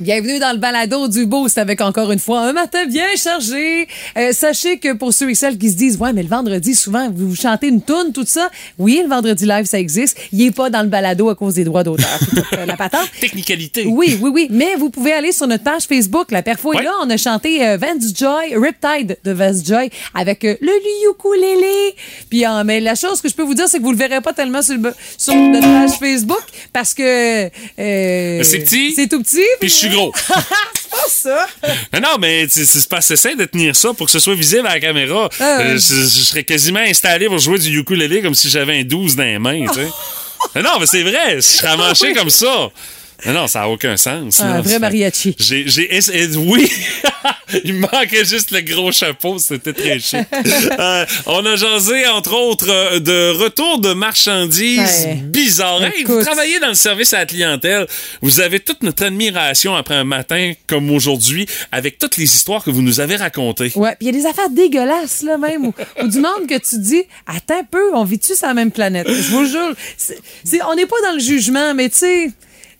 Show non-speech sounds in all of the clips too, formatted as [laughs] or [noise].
Bienvenue dans le balado du Boost avec encore une fois un matin bien chargé. Euh, sachez que pour ceux et celles qui se disent ouais mais le vendredi souvent vous, vous chantez une tune tout ça. Oui le vendredi live ça existe. Il est pas dans le balado à cause des droits d'auteur. Euh, la patente. [laughs] Technicalité. Oui oui oui mais vous pouvez aller sur notre page Facebook. La perfo est Ouais. là. On a chanté euh, Vance Joy Riptide de Vance Joy avec euh, le ukulélé. Puis euh, mais la chose que je peux vous dire c'est que vous le verrez pas tellement sur, le, sur notre page Facebook parce que euh, c'est petit. C'est tout petit. Puis suis gros. [laughs] c'est pas ça. Mais non, mais c'est pas assez de tenir ça pour que ce soit visible à la caméra. Ah. Euh, je, je serais quasiment installé pour jouer du ukulélé comme si j'avais un 12 dans les mains, tu sais. [laughs] mais non, mais c'est vrai, je serais amanché comme ça. Non, ça n'a aucun sens. Un vrai mariachi. J'ai, j'ai essayé- oui, [laughs] il me manquait juste le gros chapeau, c'était très chic. [laughs] Euh, on a jasé, entre autres, euh, de retour de marchandises Ouais. bizarres. Hey, vous travaillez dans le service à la clientèle, vous avez toute notre admiration après un matin comme aujourd'hui, avec toutes les histoires que vous nous avez racontées. Ouais, puis il y a des affaires dégueulasses, là, même, ou, ou du monde que tu dis, attends un peu, on vit-tu sur la même planète? Je vous jure. on n'est pas dans le jugement, mais tu sais,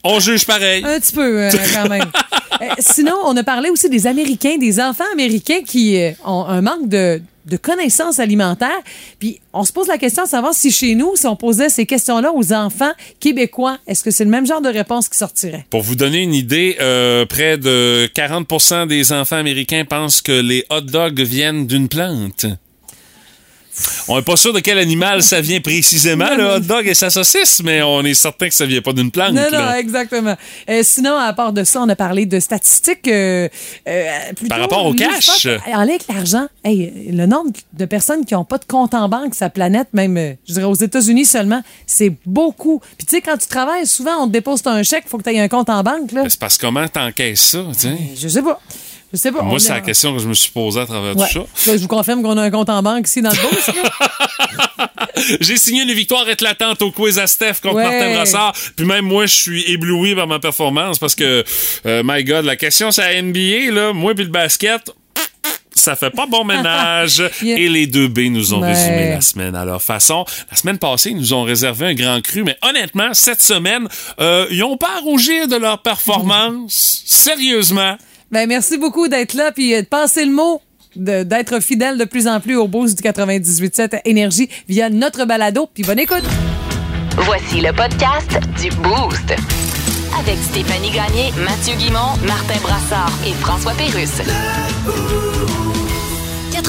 On juge pareil. un petit peu, euh, quand même. [laughs] Euh, sinon, on a parlé aussi des Américains, des enfants américains qui euh, ont un manque de de connaissances alimentaires. Puis on se pose la question de savoir si chez nous, si on posait ces questions-là aux enfants québécois, est-ce que c'est le même genre de réponse qui sortirait? Pour vous donner une idée, euh, près de 40% des enfants américains pensent que les hot dogs viennent d'une plante. On n'est pas sûr de quel animal ça vient précisément, le hot dog et sa saucisse, mais on est certain que ça vient pas d'une plante. Non, non, là. exactement. Euh, sinon, à part de ça, on a parlé de statistiques. euh, euh, plutôt Par rapport au cash? En lien avec l'argent, hey, le nombre de personnes qui n'ont pas de compte en banque, sa planète, même, je dirais aux États-Unis seulement, c'est beaucoup. Puis tu sais, quand tu travailles, souvent, on te dépose un chèque, il faut que tu aies un compte en banque. Là. Mais C'est parce que comment t'encaisses ça, tu sais? Je sais pas. Je sais pas. Moi, c'est a- la question que je me suis posée à travers Ouais. tout ça. Là, je vous confirme qu'on a un compte en banque ici dans le là. [laughs] J'ai signé une victoire éclatante au quiz à Steph contre Ouais. Martin Brassard. Puis même moi, je suis ébloui par ma performance parce que, euh, my God, la question, c'est à NBA, là. Moi puis le basket, ça fait pas bon ménage. [laughs] Yeah. Et les deux B nous ont résumé la semaine à leur façon. La semaine passée, ils nous ont réservé un grand cru, mais honnêtement, cette semaine, euh, ils ont pas à rougir de leur performance. Sérieusement. Ben, merci beaucoup d'être là puis euh, de passer le mot. D'être fidèle de plus en plus au boost du 98.7 Énergie via notre balado. Puis bonne écoute! Voici le podcast du Boost. Avec Stéphanie Gagné, Mathieu Guimont, Martin Brassard et François Pérusse.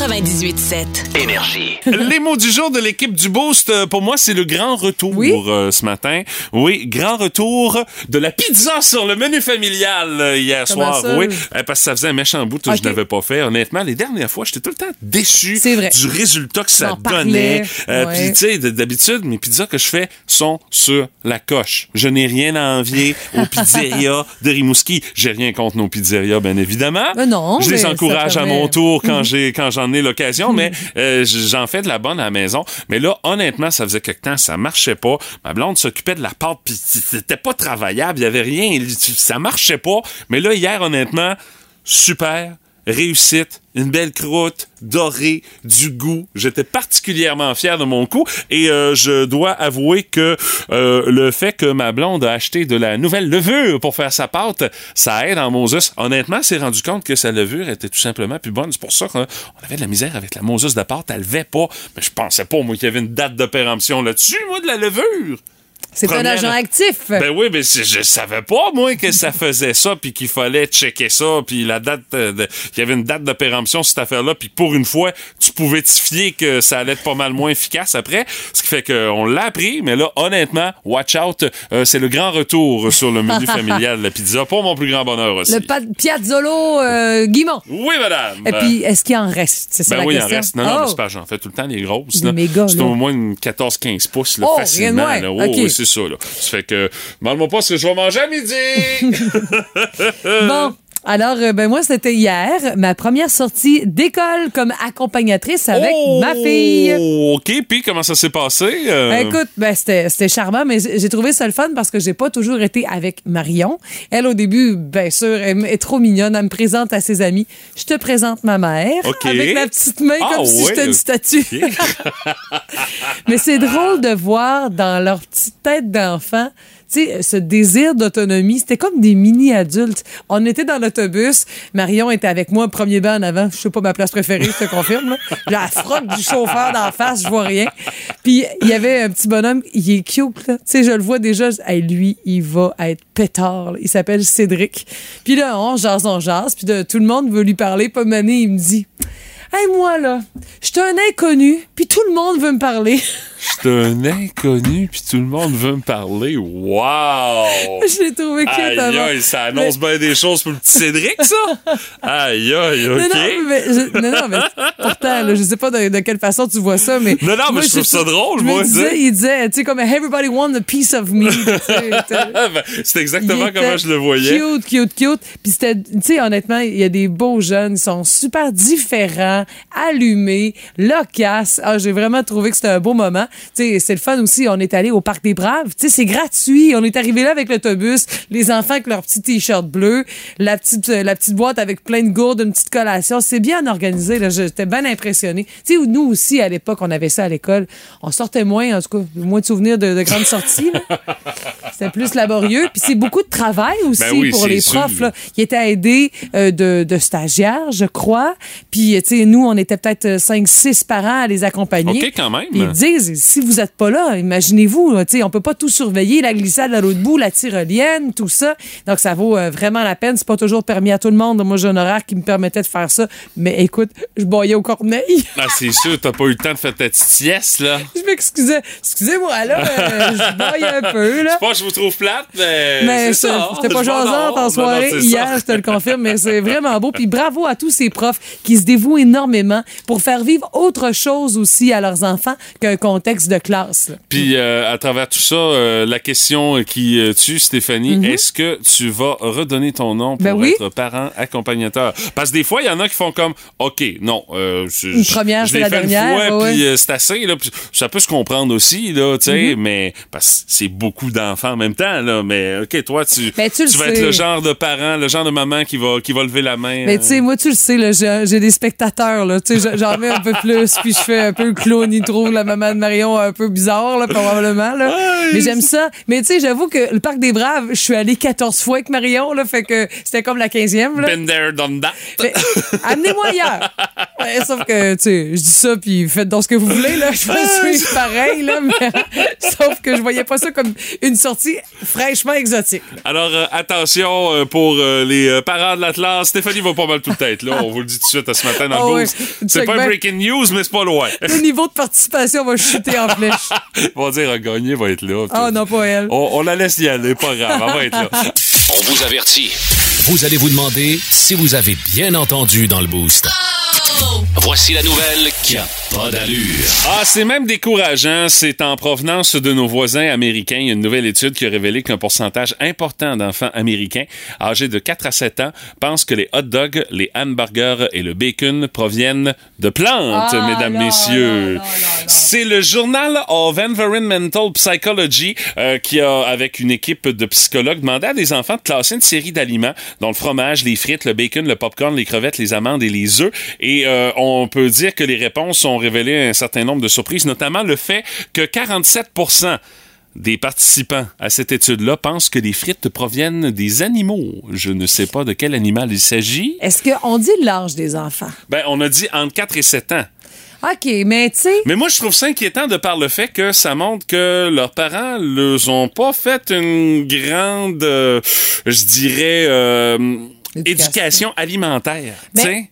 98.7. Énergie. Les mots du jour de l'équipe du Boost, euh, pour moi, c'est le grand retour Oui? euh, ce matin. Oui, grand retour de la pizza sur le menu familial euh, hier Comment soir. ça? Oui, euh, parce que ça faisait un méchant bout que Ok. je n'avais pas fait. Honnêtement, les dernières fois, j'étais tout le temps déçu du résultat que ça donnait. Euh, ouais. Puis, tu sais, d'habitude, mes pizzas que je fais sont sur la coche. Je n'ai rien à envier [laughs] aux pizzerias de Rimouski. J'ai rien contre nos pizzerias, bien évidemment. Ben non, je les encourage à mon tour quand j'ai quand j'en l'occasion, mais [laughs] euh, j'en fais de la bonne à la maison. Mais là, honnêtement, ça faisait quelque temps, ça marchait pas. Ma blonde s'occupait de la pâte, puis c'était pas travaillable, il y avait rien, ça marchait pas. Mais là, hier, honnêtement, super. Réussite, une belle croûte, dorée, du goût. J'étais particulièrement fier de mon coup et euh, je dois avouer que euh, le fait que ma blonde a acheté de la nouvelle levure pour faire sa pâte, ça aide en Moses. Honnêtement, s'est rendu compte que sa levure était tout simplement plus bonne. C'est pour ça qu'on avait de la misère avec la Moses de pâte. Elle levait pas. Mais je pensais pas, moi, qu'il y avait une date de péremption là-dessus, moi, de la levure. C'est un agent actif. Ben oui, mais c'est- je savais pas, moi, que ça faisait ça, puis qu'il fallait checker ça, puis la date, euh, de- qu'il y avait une date de péremption, cette affaire-là, puis pour une fois, tu pouvais te fier que ça allait être pas mal moins efficace après. Ce qui fait qu'on l'a appris, mais là, honnêtement, watch out, euh, c'est le grand retour sur le menu [laughs] familial de la pizza, pour mon plus grand bonheur aussi. Le pa- Piazzolo euh, Guimont. Oui, madame. Et puis, est-ce qu'il en reste? C'est ça Ben la oui, il en reste. Non, non, Oh. mais c'est pas, j'en fais tout le temps les grosses. Là. méga, C'est là. au moins une 14-15 pouces, là, Oh, facilement. rien de là. moins. Oh. C'est ça, là. Ça fait que, demande-moi pas ce que je vais manger à midi. [laughs] [laughs] Bon. Alors, euh, ben moi, c'était hier, ma première sortie d'école comme accompagnatrice avec Oh, ma fille. OK, puis comment ça s'est passé? euh? Ben, Écoute, ben, c'était charmant, mais j'ai trouvé ça le fun parce que j'ai pas toujours été avec Marion. Elle, au début, bien sûr, elle est trop mignonne. Elle me présente à ses amis. Je te présente ma mère OK. avec la petite main Ah, comme si j'étais une statue. [laughs] mais c'est drôle de voir dans leur petite tête d'enfant, sais, ce désir d'autonomie, c'était comme des mini-adultes. On était dans l'autobus, Marion était avec moi, premier banc en avant, je sais pas ma place préférée, je te confirme. La frotte du chauffeur d'en face, je vois rien. Puis il y avait un petit bonhomme, il est cute. Tu sais, je le vois déjà, lui, il va être pétard, là. Il s'appelle Cédric. Puis là, on jase, on jase, puis tout le monde veut lui parler, pas mané, il me dit... Hey, moi, là, je suis un inconnu, puis tout le monde veut me parler. Je suis un inconnu, puis tout le monde veut me parler. Wow! [laughs] je l'ai trouvé cute Aïe, avant. aïe, ça annonce bien des choses pour le petit Cédric, ça! [laughs] Aïe, aïe, Non, OK. non, mais, je, non, non, mais pourtant, là, je sais pas de, de quelle façon tu vois ça, mais. [laughs] Non, non, mais moi, je trouve ça drôle, je moi, disais, il disait, tu sais, comme everybody want a piece of me. Ben, C'est exactement Il comment je le voyais. Cute, cute, cute. Puis c'était, tu sais, honnêtement, il y a des beaux jeunes, ils sont super différents, allumés, loquaces. Ah, j'ai vraiment trouvé que c'était un beau moment. C'est le fun aussi. On est allé au Parc des Braves. C'est gratuit. On est arrivé là avec l'autobus, les enfants avec leur petit t-shirt bleu, la petite, euh, la petite boîte avec plein de gourdes, une petite collation. C'est bien organisé. J'étais bien impressionnée. Sais, nous aussi, à l'époque, on avait ça à l'école. On sortait moins, en tout cas, moins de souvenirs de, de grandes sorties. C'était plus laborieux. Puis c'est beaucoup de travail aussi Ben oui, pour les profs. Là. Ils étaient aidés euh, de, de stagiaires, je crois. Puis, tu sais, nous, on était peut-être 5-6 parents à les accompagner. OK, quand même. Puis Ils disent, si vous n'êtes pas là, imaginez-vous, là, tu sais, on peut pas tout surveiller, la glissade à l'autre bout, la tyrolienne, tout ça. Donc, ça vaut euh, vraiment la peine. C'est pas toujours permis à tout le monde. Moi, j'ai un horaire qui me permettait de faire ça. Mais écoute, je boyais au corneille. [laughs] Ah, c'est sûr, t'as pas eu le temps de faire ta petite sieste, là. je m'excusais. Excusez-moi, là, euh, je boyais un peu, là. [laughs] C'est pas que je vous trouve plate, mais. Mais c'est ça, ça. c'était pas Je jasante en soirée non, hier, ça. je te le confirme, mais c'est vraiment beau. Puis bravo à tous ces profs qui se dévouent énormément pour faire vivre autre chose aussi à leurs enfants qu'un contexte de classe. là. Puis euh, à travers tout ça, euh, la question qui euh, tue Stéphanie, est-ce que tu vas redonner ton nom pour Mm-hmm. Ben oui. être parent accompagnateur? Parce que des fois, il y en a qui font comme OK, non, euh, je, Une première, je c'est l'ai la fait dernière, une fois, ouais, puis c'est assez là, puis ça peut se comprendre aussi là, tu sais, Mm-hmm. mais parce que c'est beaucoup d'enfants en même temps là, mais OK, toi tu Ben, tu le vas sais. être le genre de parent, le genre de maman qui va qui va lever la main. Mais tu sais, moi, tu le sais, là, j'ai des spectateurs, là. Tu sais, j'en mets un peu plus, puis je fais un peu le clown. Ils trouvent la maman de Un peu bizarre, là, probablement, là. Mais j'aime ça. Mais tu sais, j'avoue que le Parc des Braves, je suis allée 14 fois avec Marion, là, fait que c'était comme la 15e, là. Been there, done that. Amenez-moi ailleurs. Ouais, sauf que, tu sais, je dis ça, puis faites donc ce que vous voulez, là. Je suis pareil, là, mais [laughs] sauf que je voyais pas ça comme une sortie fraîchement exotique. Alors, euh, attention euh, pour euh, les parents de l'Atlas. Stéphanie va pas mal toute tête, là. On vous le dit tout de suite euh, ce matin dans Ah le ouais. boost. C'est pas un breaking news, mais c'est pas loin. Le niveau de participation va chuter en flèche. [laughs] On va dire, à gagner va être là. Ah non, pas elle. On, on la laisse y aller, pas grave, elle va être là. [laughs] On vous avertit. Vous allez vous demander si vous avez bien entendu dans le boost. Voici la nouvelle qui a pas d'allure. Ah, c'est même décourageant. C'est en provenance de nos voisins américains. Il y a une nouvelle étude qui a révélé qu'un pourcentage important d'enfants américains âgés de 4 à 7 ans pensent que les hot dogs, les hamburgers et le bacon proviennent de plantes, Ah, mesdames, messieurs. C'est le journal of Environmental Psychology euh, qui a, avec une équipe de psychologues, demandé à des enfants de classer une série d'aliments, dont le fromage, les frites, le bacon, le popcorn, les crevettes, les amandes et les œufs. Et euh, on peut dire que les réponses ont révélé un certain nombre de surprises, notamment le fait que 47 des participants à cette étude-là pensent que les frites proviennent des animaux. Je ne sais pas de quel animal il s'agit. Est-ce qu'on dit l'âge des enfants? Ben, on a dit entre 4 et 7 ans. OK, mais tu sais, Mais moi, je trouve ça inquiétant de par le fait que ça montre que leurs parents ne ont pas fait une grande, euh, je dirais, euh, Éducation. éducation alimentaire.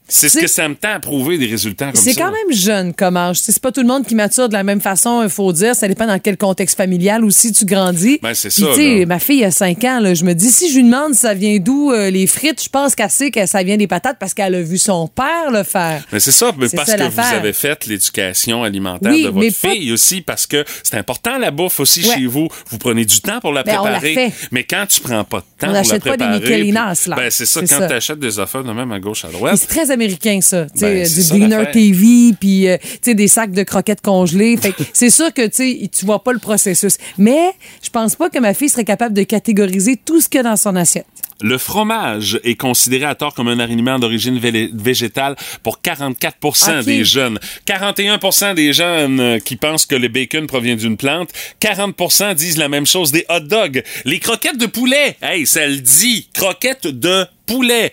C'est ce que ça me tend à prouver des résultats comme ça. c'est quand même jeune comme âge. C'est pas tout le monde qui mature de la même façon, il faut dire. Ça dépend dans quel contexte familial aussi tu grandis. Ben, c'est ça, là. ma fille a 5 ans. Là, je me dis, si je lui demande ça vient d'où euh, les frites, je pense qu'elle sait que ça vient des patates parce qu'elle a vu son père le faire. Mais c'est ça, mais parce ça que vous avez fait l'éducation alimentaire Oui, de votre pas- fille aussi, parce que c'est important la bouffe aussi Ouais. chez vous. Vous prenez du temps pour la Ben, on la préparer. fait. Mais quand tu prends pas de temps On pour la n'achète pas des préparer, Michelinas, puis- là. Ben c'est ça, quand tu achètes des affaires de même à gauche à droite. C'est très américain, ça. Ben, c'est du ça, Dinner. TV, puis euh, tu sais, des sacs de croquettes congelées. C'est sûr que tu vois pas le processus. Mais je pense pas que ma fille serait capable de catégoriser tout ce qu'il y a dans son assiette. Le fromage est considéré à tort comme un aliment d'origine vé- végétale pour 44 Ok. des jeunes. 41% des jeunes qui pensent que le bacon provient d'une plante. 40% disent la même chose des hot dogs. Les croquettes de poulet, hey, ça le dit, croquettes de poulet.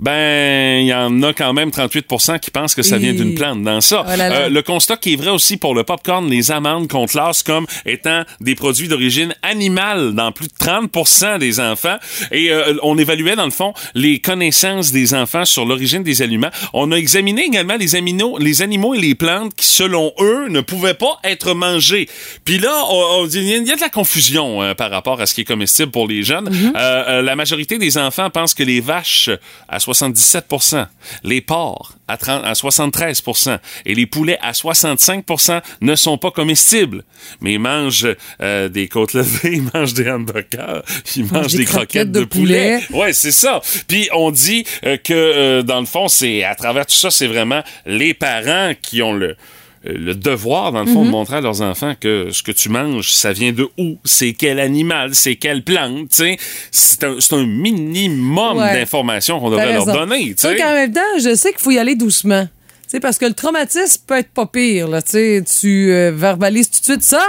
Ben, il y en a quand même 38% qui pensent que ça vient d'une plante dans ça. Oh là là. Euh, le constat qui est vrai aussi pour le popcorn, les amandes qu'on classe comme étant des produits d'origine animale dans plus de 30 des enfants. Et euh, on évaluait dans le fond les connaissances des enfants sur l'origine des aliments. On a examiné également les, aminos, les animaux et les plantes qui, selon eux, ne pouvaient pas être mangés. Puis là, on, on dit, il y a de la confusion euh, par rapport à ce qui est comestible pour les jeunes. Mm-hmm. La majorité des enfants pensent que les vaches à 77% les porcs à, 30, à 73% et les poulets à 65% ne sont pas comestibles. Mais ils mangent euh, des côtes levées, [laughs] ils mangent des hamburgers, ils mangent des, croquettes, de, poulet. Ouais, c'est ça. Puis on dit euh, que euh, dans le fond, c'est à travers tout ça, c'est vraiment les parents qui ont le le devoir, dans le fond, de montrer à leurs enfants que ce que tu manges, ça vient de où, c'est quel animal, c'est quelle plante, tu sais. C'est un, c'est un minimum Ouais. d'informations qu'on devrait leur donner, tu sais. même temps, je sais qu'il faut y aller doucement. Sais, parce que le traumatisme peut être pas pire. Là. Tu sais, tu euh, verbalises tout de suite ça.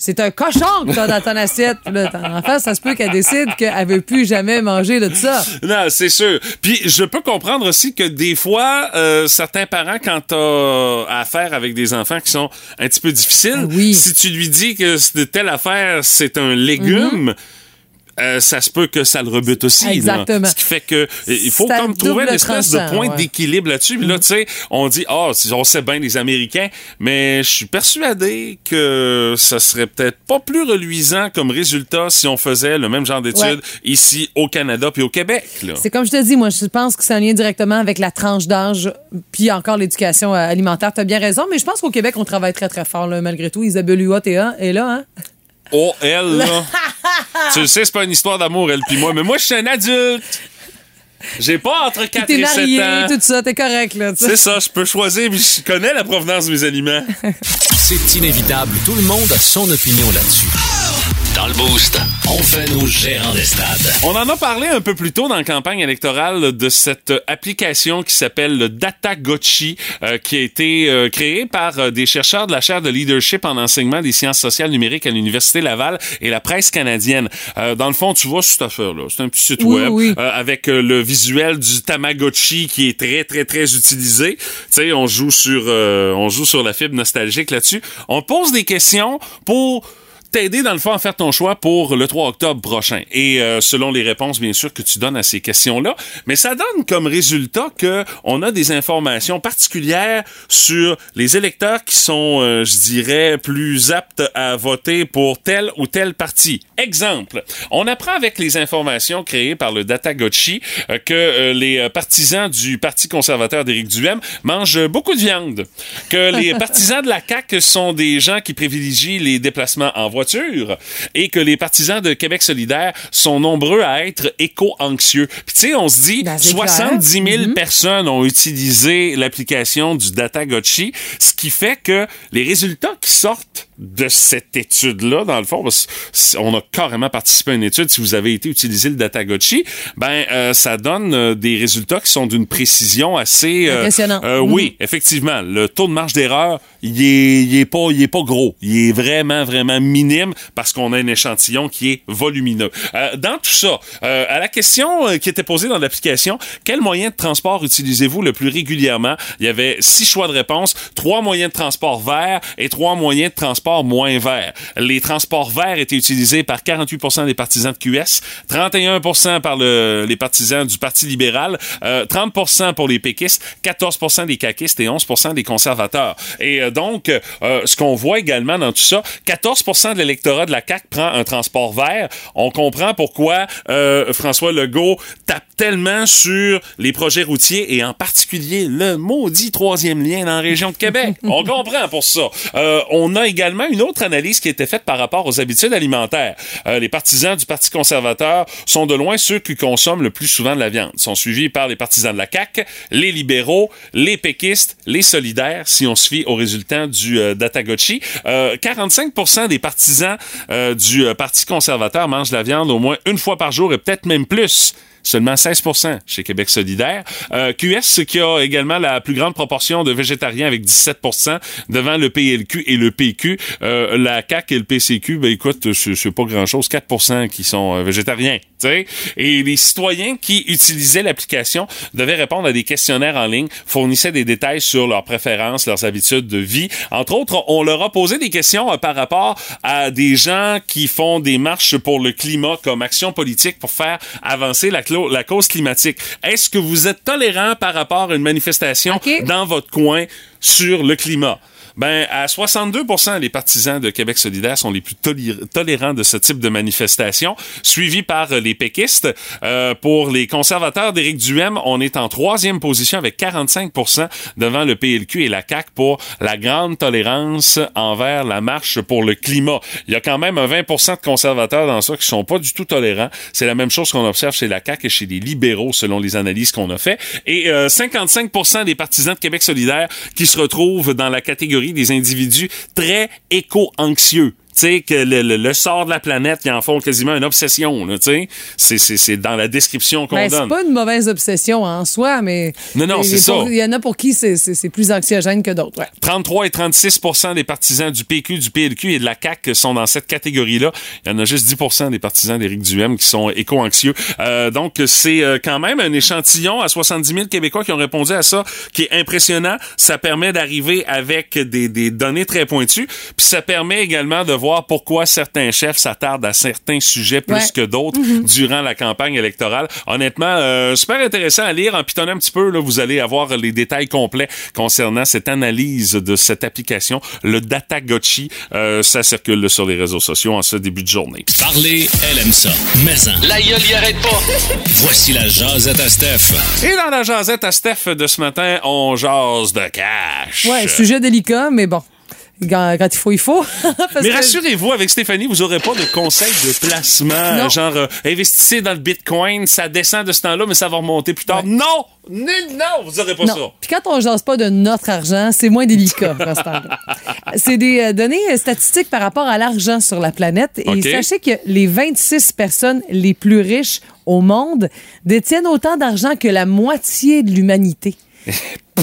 C'est un cochon que t'as dans ton assiette. Puis là, ton enfant, ça se peut qu'elle décide qu'elle veut plus jamais manger de ça. Non, c'est sûr. Puis je peux comprendre aussi que des fois, euh, certains parents, quand t'as affaire avec des enfants qui sont un petit peu difficiles, Ah oui. si tu lui dis que c'est- telle affaire, c'est un légume. Euh, ça se peut que ça le rebute aussi. là. Mm-hmm. Exactement. Ce qui fait que il faut comme trouver une espèce de point ouais. Mm-hmm. d'équilibre là-dessus. Puis là, tu sais, on dit, ah, on sait bien les Américains, mais je suis persuadé que ça serait peut-être pas plus reluisant comme résultat si on faisait le même genre d'études Ouais. ici au Canada puis au Québec. C'est comme je te dis, moi, je pense que c'est un lien directement avec la tranche d'âge, puis encore l'éducation euh, alimentaire. Tu as bien raison, mais je pense qu'au Québec, on travaille très, très fort, là, malgré tout. Isabelle Huot est là hein? Oh, elle, là. [laughs] tu le sais, c'est pas une histoire d'amour, elle puis moi, mais moi, je suis un adulte. J'ai pas entre 4 T'es et 7 marié, ans. tout ça, t'es correct, là. C'est ça, je peux choisir, puis je connais la provenance de mes aliments. [laughs] C'est inévitable, tout le monde a son opinion là-dessus. Dans le Boost, on fait nos gérants des stades. On en a parlé un peu plus tôt dans la campagne électorale de cette application qui s'appelle le Datagotchi, euh, qui a été euh, créée par euh, des chercheurs de la chaire de leadership en enseignement des sciences sociales numériques à l'Université Laval et la presse canadienne. Euh, dans le fond, tu vois cette affaire-là. C'est un petit site Oui, web oui. euh, avec euh, le visuel du Tamagotchi qui est très, très, très utilisé. Tu sais, on joue sur, euh, on joue sur la fibre nostalgique là-dessus. On pose des questions pour t'aider dans le fond à faire ton choix pour le 3 octobre prochain. Et euh, selon les réponses, bien sûr, que tu donnes à ces questions-là. Mais ça donne comme résultat que on a des informations particulières sur les électeurs qui sont, euh, je dirais, plus aptes à voter pour tel ou tel parti. Exemple, on apprend avec les informations créées par le Datagotchi euh, que euh, les euh, partisans du Parti conservateur d'Éric Duhem mangent beaucoup de viande. Que les [laughs] partisans de la CAQ sont des gens qui privilégient les déplacements en voiture et que les partisans de Québec solidaire sont nombreux à être éco-anxieux. Puis tu sais, on se dit, Ben, c'est 70 000 clair. personnes ont utilisé l'application du Datagotchi, ce qui fait que les résultats qui sortent de cette étude-là, dans le fond, on a carrément participé à une étude, si vous avez été utiliser le Datagotchi, ben euh, ça donne euh, des résultats qui sont d'une précision assez... euh, Impressionnant. Oui, effectivement, le taux de marge d'erreur, il est, il est pas, il est pas gros, il est vraiment, vraiment minime parce qu'on a un échantillon qui est volumineux. Euh, dans tout ça, euh, à la question euh, qui était posée dans l'application, quel moyen de transport utilisez-vous le plus régulièrement? Il y avait six choix de réponse, trois moyens de transport verts et trois moyens de transport moins verts. Les transports verts étaient utilisés par 48% des partisans de QS, 31% par le- les partisans du Parti libéral, euh, 30% pour les péquistes, 14% des caquistes et 11% des conservateurs. Et euh, donc, euh, ce qu'on voit également dans tout ça, 14% de l'électorat de la CAQ prend un transport vert. On comprend pourquoi euh, François Legault tape tellement sur les projets routiers et en particulier le maudit troisième lien dans la région de Québec. [laughs] On comprend pour ça. Euh, on a également une autre analyse qui a été faite par rapport aux habitudes alimentaires. Euh, les partisans du Parti conservateur sont de loin ceux qui consomment le plus souvent de la viande. Ils sont suivis par les partisans de la CAQ, les libéraux, les péquistes, les solidaires, si on se fie aux résultats du euh, Datagotchi. Euh, 45 des partisans euh, du euh, Parti conservateur mangent la viande au moins une fois par jour et peut-être même plus. seulement 16 chez Québec solidaire. Euh, QS qui a également la plus grande proportion de végétariens avec 17% devant le PLQ et le PQ. Euh, la CAQ et le PCQ, ben écoute, c'est pas grand-chose, 4 qui sont euh, végétariens. T'sais? Et les citoyens qui utilisaient l'application devaient répondre à des questionnaires en ligne, fournissaient des détails sur leurs préférences, leurs habitudes de vie. Entre autres, on leur a posé des questions euh, par rapport à des gens qui font des marches pour le climat comme action politique pour faire avancer la, la cause climatique. Est-ce que vous êtes tolérant par rapport à une manifestation dans votre coin sur le climat? Ben, à 62% les partisans de Québec solidaire sont les plus tolérants de ce type de manifestation, suivis par euh, les péquistes. Euh, pour les conservateurs d'Éric Duhem, on est en troisième position avec 45% devant le PLQ et la CAQ pour la grande tolérance envers la marche pour le climat. Il y a quand même un 20% de conservateurs dans ça qui sont pas du tout tolérants. C'est la même chose qu'on observe chez la CAQ et chez les libéraux, selon les analyses qu'on a fait. Et euh, 55 des partisans de Québec solidaire qui se retrouvent dans la catégorie des individus très éco-anxieux. Sais, que le, le- le sort de la planète, ils en font quasiment une obsession, tu sais. C'est- C'est c'est dans la description qu'on Ben, c'est donne. pas une mauvaise obsession en soi, mais. Non, non, c'est ça. Il y en a pour qui c'est- c'est c'est plus anxiogène que d'autres. ouais. 33 et 36% des partisans du PQ, du PLQ et de la CAQ sont dans cette catégorie-là. Il y en a juste 10 des partisans d'Éric Duhem qui sont éco-anxieux. Euh, donc, c'est euh, quand même un échantillon à 70 000 Québécois qui ont répondu à ça, qui est impressionnant. Ça permet d'arriver avec des, des données très pointues. Puis ça permet également de voir pourquoi certains chefs s'attardent à certains sujets plus Ouais. que d'autres durant la campagne électorale. Honnêtement, euh, super intéressant à lire. En pitonnant un petit peu, là, vous allez avoir les détails complets concernant cette analyse de cette application, le Data Gotchi. Euh, ça circule sur les réseaux sociaux en ce début de journée. Parler, elle aime ça. Mais en, La gueule y arrête pas. [laughs] voici la jasette à Steph. Et dans la jasette à Steph de ce matin, on jase de cash. Ouais, sujet délicat, mais bon. Quand, quand il faut, il faut. [laughs] Mais rassurez-vous, avec Stéphanie, vous aurez pas de conseils de placement, Non. genre euh, investissez dans le Bitcoin, ça descend de ce temps-là, mais ça va remonter plus tard. Non, non, non, vous aurez pas ça. Puis quand on jase pas de notre argent, c'est moins délicat dans ce temps-là. C'est des euh, données euh, statistiques par rapport à l'argent sur la planète. Et sachez que les 26 personnes les plus riches au monde détiennent autant d'argent que la moitié de l'humanité. [laughs]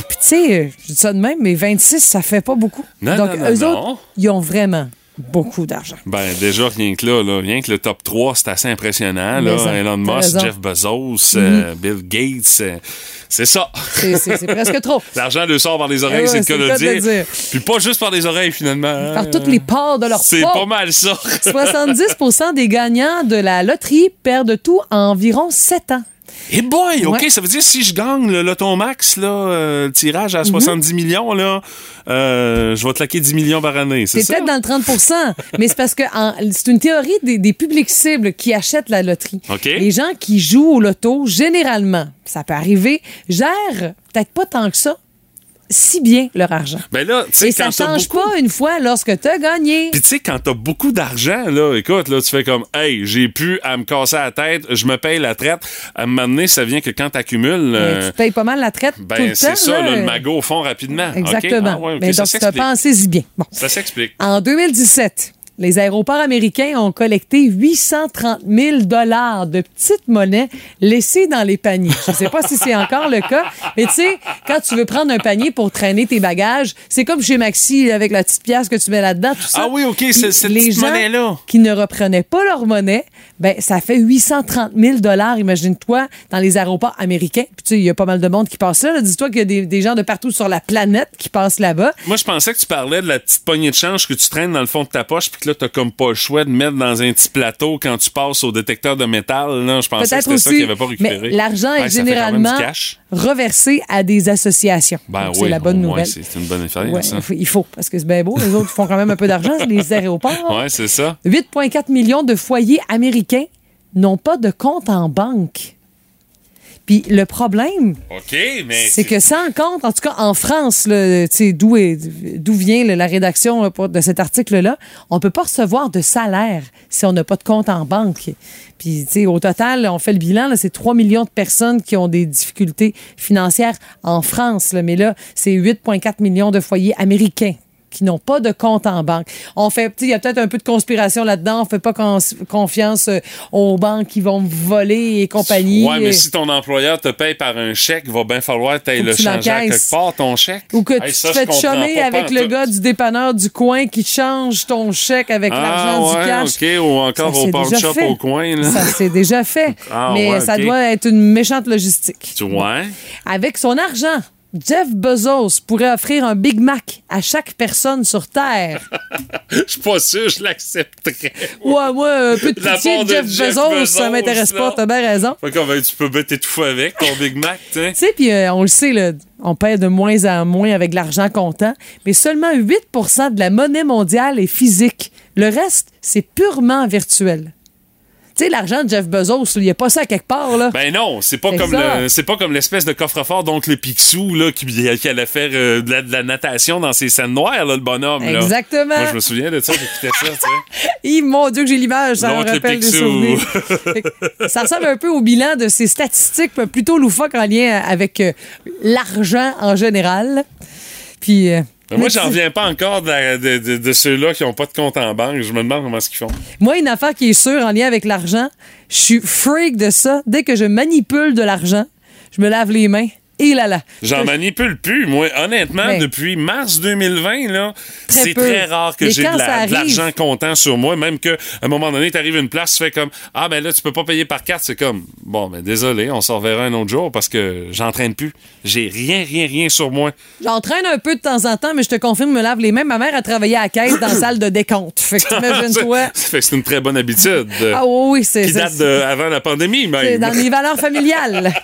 Puis tu sais, je dis ça de même, mais 26, ça fait pas beaucoup. Non, Donc, non, non, eux autres, ils ont vraiment beaucoup d'argent. Ben, déjà, rien que là, là, rien que le top 3, c'est assez impressionnant. Là. Elon Musk. Jeff Bezos, euh, Bill Gates, euh, c'est ça. C'est- presque trop. [laughs] L'argent le sort par les oreilles, Eh c'est le cas de le dire. dire. Puis pas juste par les oreilles, finalement. hein. Par toutes les pores de leur C'est pas mal ça. [laughs] 70% des gagnants de la loterie perdent tout en environ 7 ans. Et boy, OK, Ouais. ça veut dire si je gagne le Lotomax, là, euh, le tirage à Mhm. 70 millions, là, euh, je vais claquer 10 millions par année, c'est peut-être dans le 30% mais c'est parce que c'est une théorie des, des publics cibles qui achètent la loterie. Les gens qui jouent au loto, généralement, ça peut arriver, gèrent peut-être pas tant que ça, si bien leur argent. Ben là, tu Et ça change beaucoup... pas une fois lorsque tu as gagné. Puis tu sais, quand t'as beaucoup d'argent, là, écoute, là, tu fais comme, hey, j'ai pu à me casser la tête, je me paye la traite. À un moment donné, ça vient que quand t'accumules, Euh, tu payes pas mal la traite ben c'est ça, là. le magot au fond rapidement. Exactement. Ah ouais, ok, Mais donc, s'explique. pensez-y bien. Bon. Ça s'explique. En 2017, les aéroports américains ont collecté 830 000 dollars de petites monnaies laissées dans les paniers. Je ne sais pas si c'est encore le cas, mais tu sais, quand tu veux prendre un panier pour traîner tes bagages, c'est comme chez Maxi avec la petite pièce que tu mets là-dedans, tout ça. Ah oui, OK, c'est- les gens monnaie-là. qui ne reprenaient pas leur monnaie, ben ça fait 830 000 dollars, imagine-toi, dans les aéroports américains. Puis tu sais, il y a pas mal de monde qui passe là. là. Dis-toi qu'il y a des, des gens de partout sur la planète qui passent là-bas. Moi, je pensais que tu parlais de la petite poignée de change que tu traînes dans le fond de ta poche, puis que là, t'as comme pas le choix de mettre dans un petit plateau quand tu passes au détecteur de métal. Là, je pensais que c'était ça aussi. qu'ils n'avaient pas récupéré. mais l'argent Ouais, est généralement. Reversé à des associations. Ben oui, c'est la bonne nouvelle. c'est une bonne affaire, Ouais, ça. il faut- parce que c'est bien beau. Les autres font quand même un peu d'argent, les aéroports. Ouais, c'est ça. 8,4 millions de foyers américains n'ont pas de compte en banque. Puis le problème, c'est que sans compte, en tout cas en France, là, tu sais, d'où est- d'où vient la rédaction là, pour- de cet article-là, on peut pas recevoir de salaire si on n'a pas de compte en banque. Puis, tu sais, au total, on fait le bilan, c'est 3 millions de personnes qui ont des difficultés financières en France. là. mais là, c'est 8,4 millions de foyers américains qui n'ont pas de compte en banque. On fait, il y a peut-être un peu de conspiration là-dedans. On fait pas confiance euh, aux banques qui vont voler et compagnie. Ouais, mais Euh, si ton employeur te paye par un chèque, il va bien falloir que le tu changer à quelque part, ton chèque. Ou que Hey, tu ça, te fais pas avec le gars du dépanneur du coin qui change ton chèque avec Ah, l'argent ouais, du cash. OK, ou encore Ça au pawn shop fait. au coin. Là. Ça s'est déjà fait. Ah, mais ouais, ça doit être une méchante logistique. Tu vois? Avec son argent, Jeff Bezos pourrait offrir un Big Mac à chaque personne sur Terre. [laughs] Je suis pas sûr, je l'accepterais. Ouais, moi, un peu de pitié de Jeff, Jeff Bezos, Bezos, ça m'intéresse pas, t'as bien raison. Fait qu'on va- tu peux bien t'étouffer avec ton Big Mac, tu sais. Tu sais, puis euh, on le sait, là, on paie de moins en moins avec l'argent comptant, mais seulement 8% de la monnaie mondiale est physique. Le reste, c'est purement virtuel. Tu sais, l'argent de Jeff Bezos, il n'y a pas ça quelque part, là. Ben non, c'est pas comme le, c'est pas comme l'espèce de coffre-fort donc le Picsou là qui, qui allait faire euh, de, la, de la natation dans ses scènes noires là, le bonhomme là. Exactement. Moi je me souviens de ça, j'écoutais ça, tu sais. [laughs] Mon Dieu, que j'ai l'image, ça me rappelle des souvenirs. [laughs] Ça ressemble un peu au bilan de ces statistiques plutôt loufoques en lien avec euh, l'argent en général. Puis. euh, moi j'en reviens pas encore de, la- de- de- de ceux-là qui ont pas de compte en banque, je me demande comment est-ce qu'ils font. Moi, une affaire qui est sûre en lien avec l'argent, je suis freak de ça. Dès que je manipule de l'argent, je me lave les mains. Et là là. J'en manipule plus. Moi, honnêtement, Ben. depuis mars 2020, là, c'est très rare que j'ai de, la- l'argent comptant sur moi. Même que, à un moment donné, tu arrives à une place, tu fais comme Ah, ben là, tu peux pas payer par carte. C'est comme Bon, ben désolé, on s'en reverra un autre jour parce que j'entraîne plus. J'ai rien, rien, rien sur moi. J'entraîne un peu de temps en temps, mais je te confirme, me lave les mains. Ma mère a travaillé à la caisse dans la salle de décompte. Fait que [laughs] t'imagines-toi. Que c'est une très bonne habitude. euh, Ah oui, oui, c'est qui c'est- date de avant la pandémie, c'est même. dans les valeurs familiales. [laughs]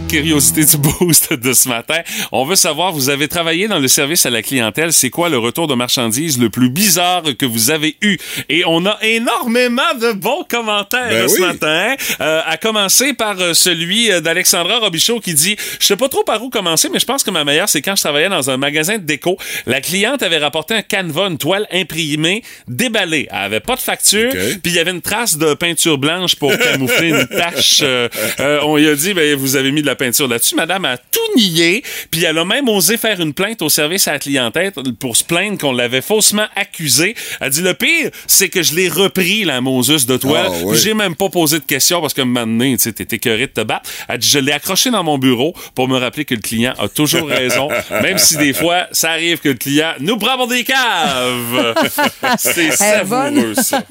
Curiosité du [laughs] boost de ce matin. On veut savoir, vous avez travaillé dans le service à la clientèle. C'est quoi le retour de marchandises le plus bizarre que vous avez eu? Et on a énormément de bons commentaires Ben ce oui. matin. Euh, à commencer par euh, celui euh, d'Alexandra Robichaud qui dit, je sais pas trop par où commencer, mais je pense que ma meilleure, c'est quand je travaillais dans un magasin de déco. La cliente avait rapporté un canevas, une toile imprimée, déballée. Elle avait pas de facture, puis il y avait une trace de peinture blanche pour camoufler une tache. euh, euh, on lui a dit, ben, vous avez mis de la peinture là-dessus. Madame a tout nié, puis elle a même osé faire une plainte au service à la clientèle pour se plaindre qu'on l'avait faussement accusée. Elle dit, le pire, c'est que je l'ai repris, la Moses de toile. Ah, oui. J'ai même pas posé de questions parce que maintenant, tu sais, t'es écœuré de te battre. Elle dit, je l'ai accroché dans mon bureau pour me rappeler que le client a toujours [laughs] raison, même si des fois, ça arrive que le client nous prend pour des caves. [laughs] c'est bonne. savoureux, ça.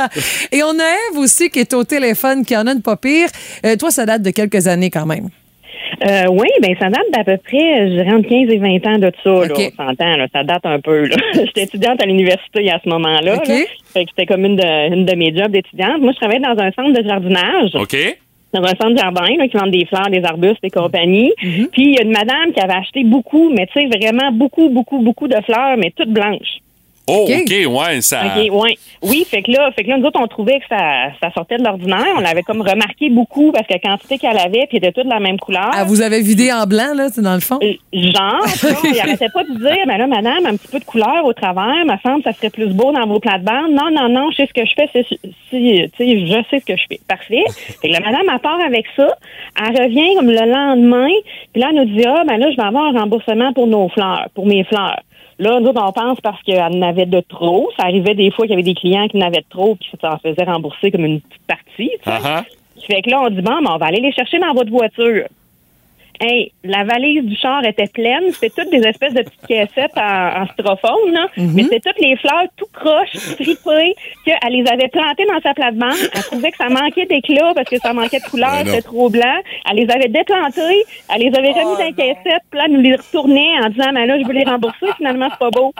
Et on a Eve aussi qui est au téléphone, qui en a une pas pire. Euh, toi, ça date de quelques années quand même. Euh, oui, ben ça date d'à peu près, je dirais, entre 15 et 20 ans de ça. Là, on s'entend, là, ça date un peu. là. [laughs] J'étais étudiante à l'université à ce moment-là. OK. là. Fait que c'était comme une de, une de mes jobs d'étudiante. Moi, je travaillais dans un centre de jardinage, OK? dans un centre de jardin là, qui vend des fleurs, des arbustes et compagnie. Mm-hmm. Puis il y a une madame qui avait acheté beaucoup, mais tu sais, vraiment beaucoup, beaucoup, beaucoup de fleurs, mais toutes blanches. Oh, OK. Ouais, ça. OK, ouais. Oui, fait que là, fait que là, nous autres, on trouvait que ça, ça sortait de l'ordinaire. On l'avait comme remarqué beaucoup parce que la quantité qu'elle avait, puis elle était toute de la même couleur. Ah, vous avez vidé en blanc, là, c'est dans le fond? Euh, Genre, [laughs] ça, il arrêtait pas de dire, ben là, madame, un petit peu de couleur au travers, ma semble, ça serait plus beau dans vos plates-bandes. Non, non, non, je sais ce que je fais, c'est, si, tu sais, je sais ce que je fais. Parfait. Fait que la madame, elle part avec ça, elle revient comme le lendemain, puis là, elle nous dit, ah, ben là, je vais avoir un remboursement pour nos fleurs, pour mes fleurs. Là, nous autres, on pense parce qu'elle en avait de trop. Ça arrivait des fois qu'il y avait des clients qui en avaient de trop, puis ça en faisait rembourser comme une petite partie. tu sais. Ah, ah. Fait que là, on dit, bon, ben, on va aller les chercher dans votre voiture. Hey, la valise du char était pleine. C'était toutes des espèces de petites caissettes en, en styrofoam, là. Mais c'était toutes les fleurs tout croches, fripées, qu'elle les avait plantées dans sa plate-bande. Elle trouvait que ça manquait d'éclat parce que ça manquait de couleur, Ben c'était trop blanc. Elle les avait déplantées, elle les avait remis dans les caissettes, puis là, elle nous les retournait en disant, mais là, je veux les rembourser, finalement, c'est pas beau.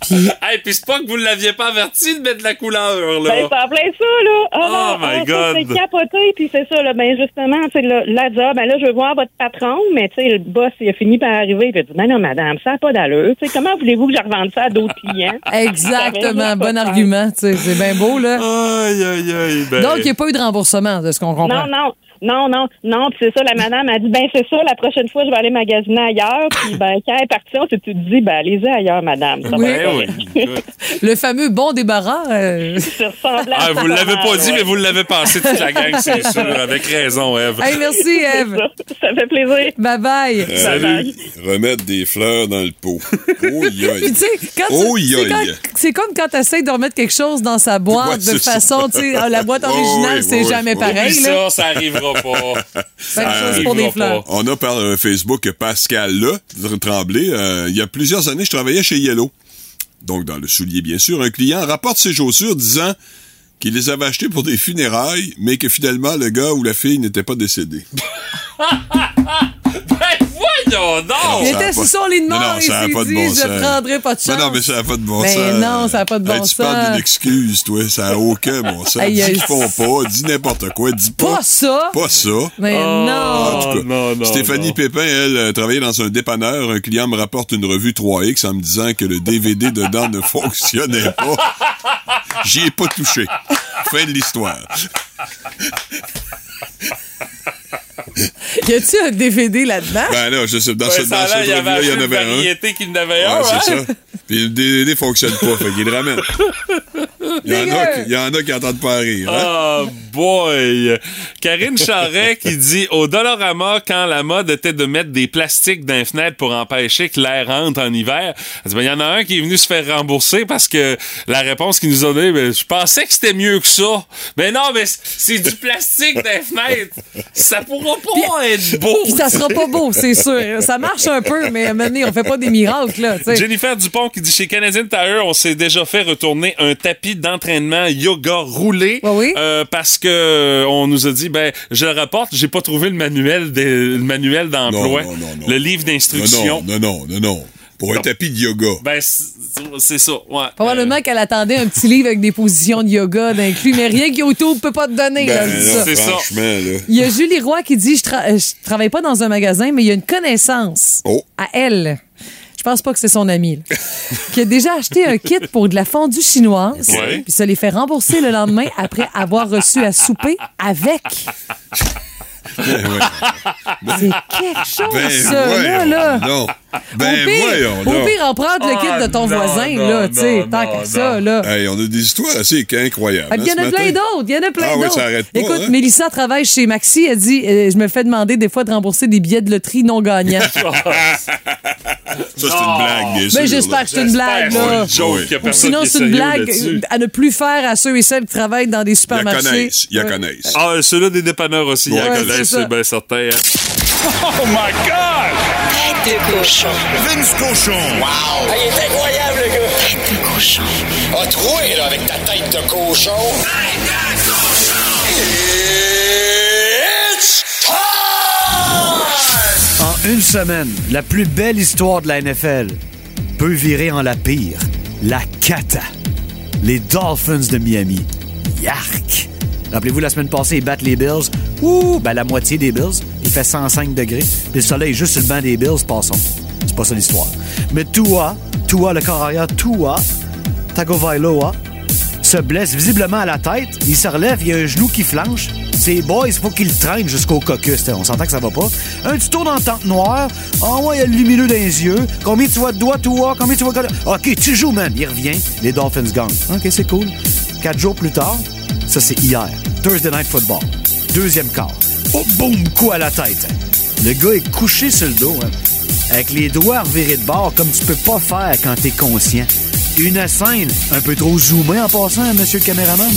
[laughs] Hey, puis c'est pas que vous l'aviez pas averti de mettre de la couleur, là. Ben, c'est en plein ça, là. Ah, Oh non, my ah, God. C'est capoté, puis c'est ça, là. Ben, justement, tu sais, là, dit, ah, ben là, je veux voir votre patron, mais, tu sais, le boss, il a fini par arriver, puis il a dit, ben non, madame, ça n'a pas d'allure. Tu sais, comment voulez-vous que je revende ça à d'autres clients? [laughs] Exactement, bon argument, tu sais, c'est bien beau, là. Aïe, aïe, aïe. Ben, Donc, il n'y a pas eu de remboursement, de ce qu'on comprend. Non, non. Non, non, non, puis c'est ça, la madame a dit, ben c'est ça, la prochaine fois, je vais aller magasiner ailleurs. Puis ben, quand elle est partie, on s'est dit, ben allez-y ailleurs, madame. Ça Oui. Ben oui. correct. [laughs] Le fameux bon débarras. euh. Ah, vous l'avez mal, pas dit, ouais. mais vous l'avez pensé toute la gang, c'est [laughs] sûr. Avec raison, Eve. Hey, merci, Eve. Ça, ça fait plaisir. Bye bye. Salut. Remettre des fleurs dans le pot. [laughs] Oh, Puis tu sais, quand tu- Oh, c'est yoï. quand- c'est comme quand tu essaies de remettre quelque chose dans sa boîte Ouais, de façon, tu sais, la boîte Oh, originale, oui, c'est oui, jamais oui. pareil. Là. ça, ça arrivera pas. Même Ça chose pour des arrivera fleurs. pas. On a par euh, Facebook Pascal là, Tremblay. Euh, il y a plusieurs années, je travaillais chez Yellow. Donc, dans le soulier, bien sûr. Un client rapporte ses chaussures disant qu'il les avait achetées pour des funérailles, mais que finalement, le gars ou la fille n'était pas décédé. [laughs] Ben, voyons donc! Il était sur son lit de Non, mort non, et ça a s'est pas de dit, bon je sens. prendrai pas de chance. Non, non, mais ça n'a pas de bon Ben sens. non, ça a pas de bon Hey, tu sens. parles d'une excuse, toi. Ça n'a aucun bon sens. Hey, dis qu'ils font pas, dis n'importe quoi, dis pas. Pas ça. Pas ça. Mais En non. tout cas, non, non, Stéphanie non. Pépin, elle, euh, travaillait dans un dépanneur. Un client me rapporte une revue 3X en me disant que le DVD dedans ne fonctionnait pas. [laughs] J'y ai pas touché. Fin de l'histoire. Y a-tu un DVD là-dedans? Ben là, je sais, dans, Ouais, ce, dans l'air, il y avait revue-là, il y en avait un. variété qu'il n'avait Ouais, un, c'est hein? ça. Puis le DVD fonctionne pas, fait qu'il le ramène. [laughs] Il y, en a, qui- il y en a qui entendent pas rire. Hein? Oh boy! Karine Charret qui dit au Dollarama, quand la mode était de mettre des plastiques dans les fenêtres pour empêcher que l'air rentre en hiver, elle dit, ben, il y en a un qui est venu se faire rembourser parce que la réponse qu'il nous a donnée, ben, je pensais que c'était mieux que ça. Mais non, mais c'est du plastique dans les fenêtres. Ça pourra pas être beau. Puis ça sera pas beau, c'est sûr. Ça marche un peu, mais à un moment donné, on fait pas des miracles, là. Jennifer Dupont qui dit chez Canadian Tire, on s'est déjà fait retourner un tapis d'entraînement yoga roulé oui? euh, parce que euh, on nous a dit ben je le rapporte, j'ai pas trouvé le manuel de, le manuel d'emploi, Non, non, non, non. le livre d'instruction. Non, non, non, non, non. Pour un tapis de yoga. Ben c'est ça, ouais. Probablement qu'elle attendait un petit livre avec des positions de yoga d'inclus, mais rien qu'YouTube peut pas te donner. Ben. C'est ça. franchement, là. Il y a Julie Roy qui dit je, tra- euh, je travaille pas dans un magasin, mais il y a une connaissance Oh. à elle. Je pense pas que c'est son ami. là, qui a déjà acheté un kit pour de la fondue chinoise, Ouais. puis ça les fait rembourser le lendemain après avoir reçu à souper avec. Ben, ouais. C'est quelque chose, Ben, ça, là, voyons là. donc. Ben, au pire, voyons au donc. pire, en prendre le kit de ton Ah, non, voisin, non, là, tu sais, non, tant non, qu'à ça, là. Hey, on a des histoires assez incroyables. Ah, hein, Il y en ce a plein d'autres. Il y en a plein Ah oui, d'autres. ça arrête pas, Écoute, hein? Mélissa travaille chez Maxi. Elle dit euh, Je me fais demander des fois de rembourser des billets de loterie non gagnants. [laughs] [laughs] Ça, c'est une blague, bien sûr. Mais j'espère que c'est une blague, là. sinon, c'est une blague à ne plus faire à ceux et celles qui travaillent dans des supermarchés. connaissent. Il y a Ouais. connaissent. Ah, ceux-là des dépanneurs aussi, il y a Ouais, connaissent, c'est bien certain. hein. Tête de cochon. Vince Cochon. Wow! il est incroyable, le gars! Tête de cochon. A troué, là, avec ta tête de cochon. Tête de cochon! Une semaine, la plus belle histoire de la NFL peut virer en la pire. La cata. Les Dolphins de Miami. Yark! Rappelez-vous, la semaine passée, ils battent les Bills. Ouh, ben la moitié des Bills. Il fait 105 degrés. Le soleil est juste sur le banc des Bills, passons. C'est pas ça l'histoire. Mais Tua, Tua, le corps arrière, Tua, Tagovailoa, se blesse visiblement à la tête. Il se relève, il y a un genou qui flanche. Ces boys, faut qu'ils traînent jusqu'au caucus. On s'entend que ça va pas. Un petit tour dans la tente noire. Ah ouais, il y a le lumineux dans les yeux. Combien tu vois de doigts, toi? Combien tu vois de... OK, tu joues, man. Il revient. Les Dolphins gagnent. OK, c'est cool. Quatre jours plus tard, ça c'est hier. Thursday Night Football. Deuxième quart. Oh, boum, coup à la tête. Le gars est couché sur le dos, hein, avec les doigts revirés de bord comme tu peux pas faire quand t'es conscient. Une scène un peu trop zoomée en passant, hein, monsieur le caméraman,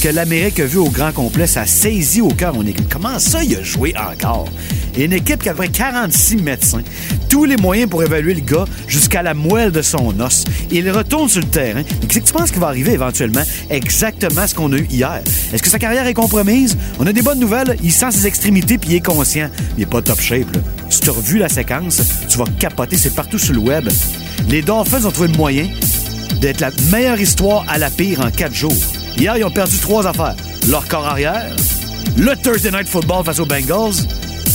que l'Amérique a vu au grand complet, ça saisit au cœur mon équipe. Comment ça, il a joué encore? Une équipe qui avait 46 médecins, tous les moyens pour évaluer le gars jusqu'à la moelle de son os. Il retourne sur le terrain. Qu'est-ce que tu penses qui va arriver éventuellement? Exactement ce qu'on a eu hier. Est-ce que sa carrière est compromise? On a des bonnes nouvelles. Il sent ses extrémités puis il est conscient. Il est pas top shape. Là. Si tu as revu la séquence, tu vas capoter. C'est partout sur le web. Les Dolphins ont trouvé le moyen d'être la meilleure histoire à la pire en quatre jours. Hier, ils ont perdu trois affaires. Leur corps arrière, le Thursday Night Football face aux Bengals,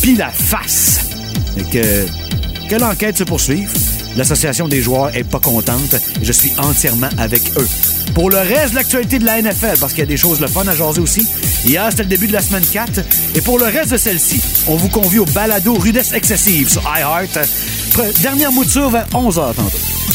puis la face. Que, que l'enquête se poursuive. L'association des joueurs est pas contente je suis entièrement avec eux. Pour le reste de l'actualité de la NFL, parce qu'il y a des choses le fun à jaser aussi, Hier, c'était le début de la semaine 4. Et pour le reste de celle-ci, on vous convie au balado Rudesse Excessive sur iHeart. Dernière mouture vers 11h tantôt.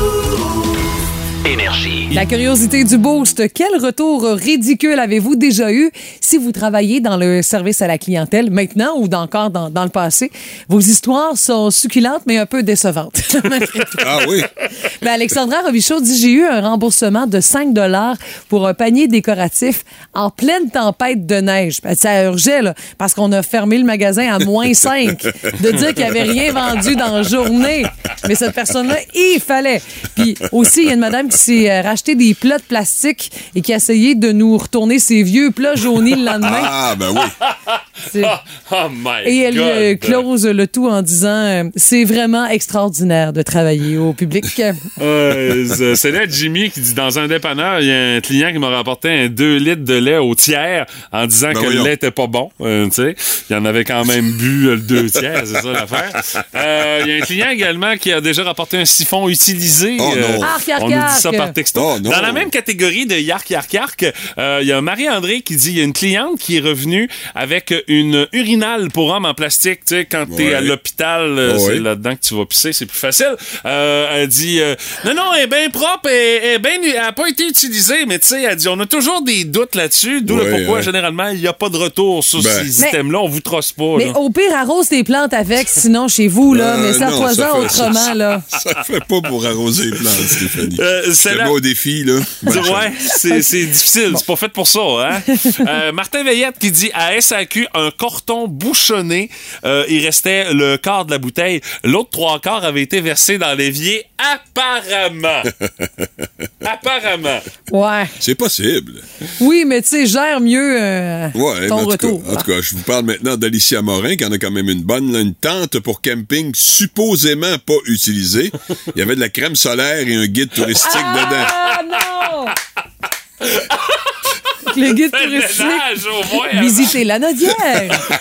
La curiosité du boost, quel retour ridicule avez-vous déjà eu si vous travaillez dans le service à la clientèle maintenant ou encore dans, dans le passé? Vos histoires sont succulentes mais un peu décevantes. [laughs] Ah oui? [laughs] Ben, Alexandra Robichaud dit J'ai eu un remboursement de 5 pour un panier décoratif en pleine tempête de neige. Ben, ça urgeait, là, parce qu'on a fermé le magasin à moins 5. De dire qu'il n'y avait rien vendu dans la journée. Mais cette personne-là, il fallait. Puis aussi, il y a une madame qui s'est euh, racheté des plats de plastique et qui a essayé de nous retourner ses vieux plats jaunis le lendemain. [laughs] Ah, ben oui. C'est- Oh my Et elle God. euh, close le tout en disant euh, C'est vraiment extraordinaire de travailler au public. [laughs] Euh, c'est- là Jimmy qui dit dans un dépanneur, il y a un client qui m'a rapporté un 2 litres de lait au tiers en disant Ben que voyons. le lait était pas bon. Euh, tu sais, il en avait quand même bu euh, le 2 tiers, c'est ça l'affaire. Euh, Il y a un client également qui a déjà rapporté un siphon utilisé. Oh non. Arc, arc, on nous dit ça arc. par texto. Oh non. Dans la même catégorie de yark yark yark, euh, il y a Marie-André qui dit il y a une cliente qui est revenue avec une urinale pour homme en plastique. Tu sais, quand t'es Ouais. à l'hôpital, euh, Ouais. c'est là-dedans que tu vas pisser, c'est plus facile. Euh, elle dit euh, non, non, elle est bien propre, elle, elle, est bien- elle a pas été utilisée, mais tu sais, elle dit on a toujours des doutes là-dessus, d'où le pourquoi ouais. généralement il n'y a pas de retour sur Ben. ces items-là, on vous trosse pas. Mais là. au pire, arrose tes plantes avec, [laughs] sinon chez vous, là. Euh, mais ça non, toi ça fait- autrement, là. [laughs] Ça fait pas pour arroser les plantes, [laughs] Stéphanie. Euh, c'est là- moi là. [laughs] Ouais, c'est c'est difficile, c'est pas fait pour ça. Hein? [laughs] Euh, Martin Veillette qui dit à SAQ, un corton bouchonné, euh, il restait le quart de la bouteille. L'autre trois quarts avait été versé dans l'évier, apparemment. [laughs] apparemment. Ouais. C'est possible. Oui, mais tu sais, gère mieux euh, Ouais, ton en, tout cas, retour. en tout cas, je vous parle maintenant d'Alicia Morin, qui en a quand même une bonne, là, une tente pour camping supposément pas utilisée. Il y avait de la crème solaire et un guide touristique dedans. Ah non! Le guide [laughs] touristique. ménage, au moins, avant. Visitez la Nodière. [laughs]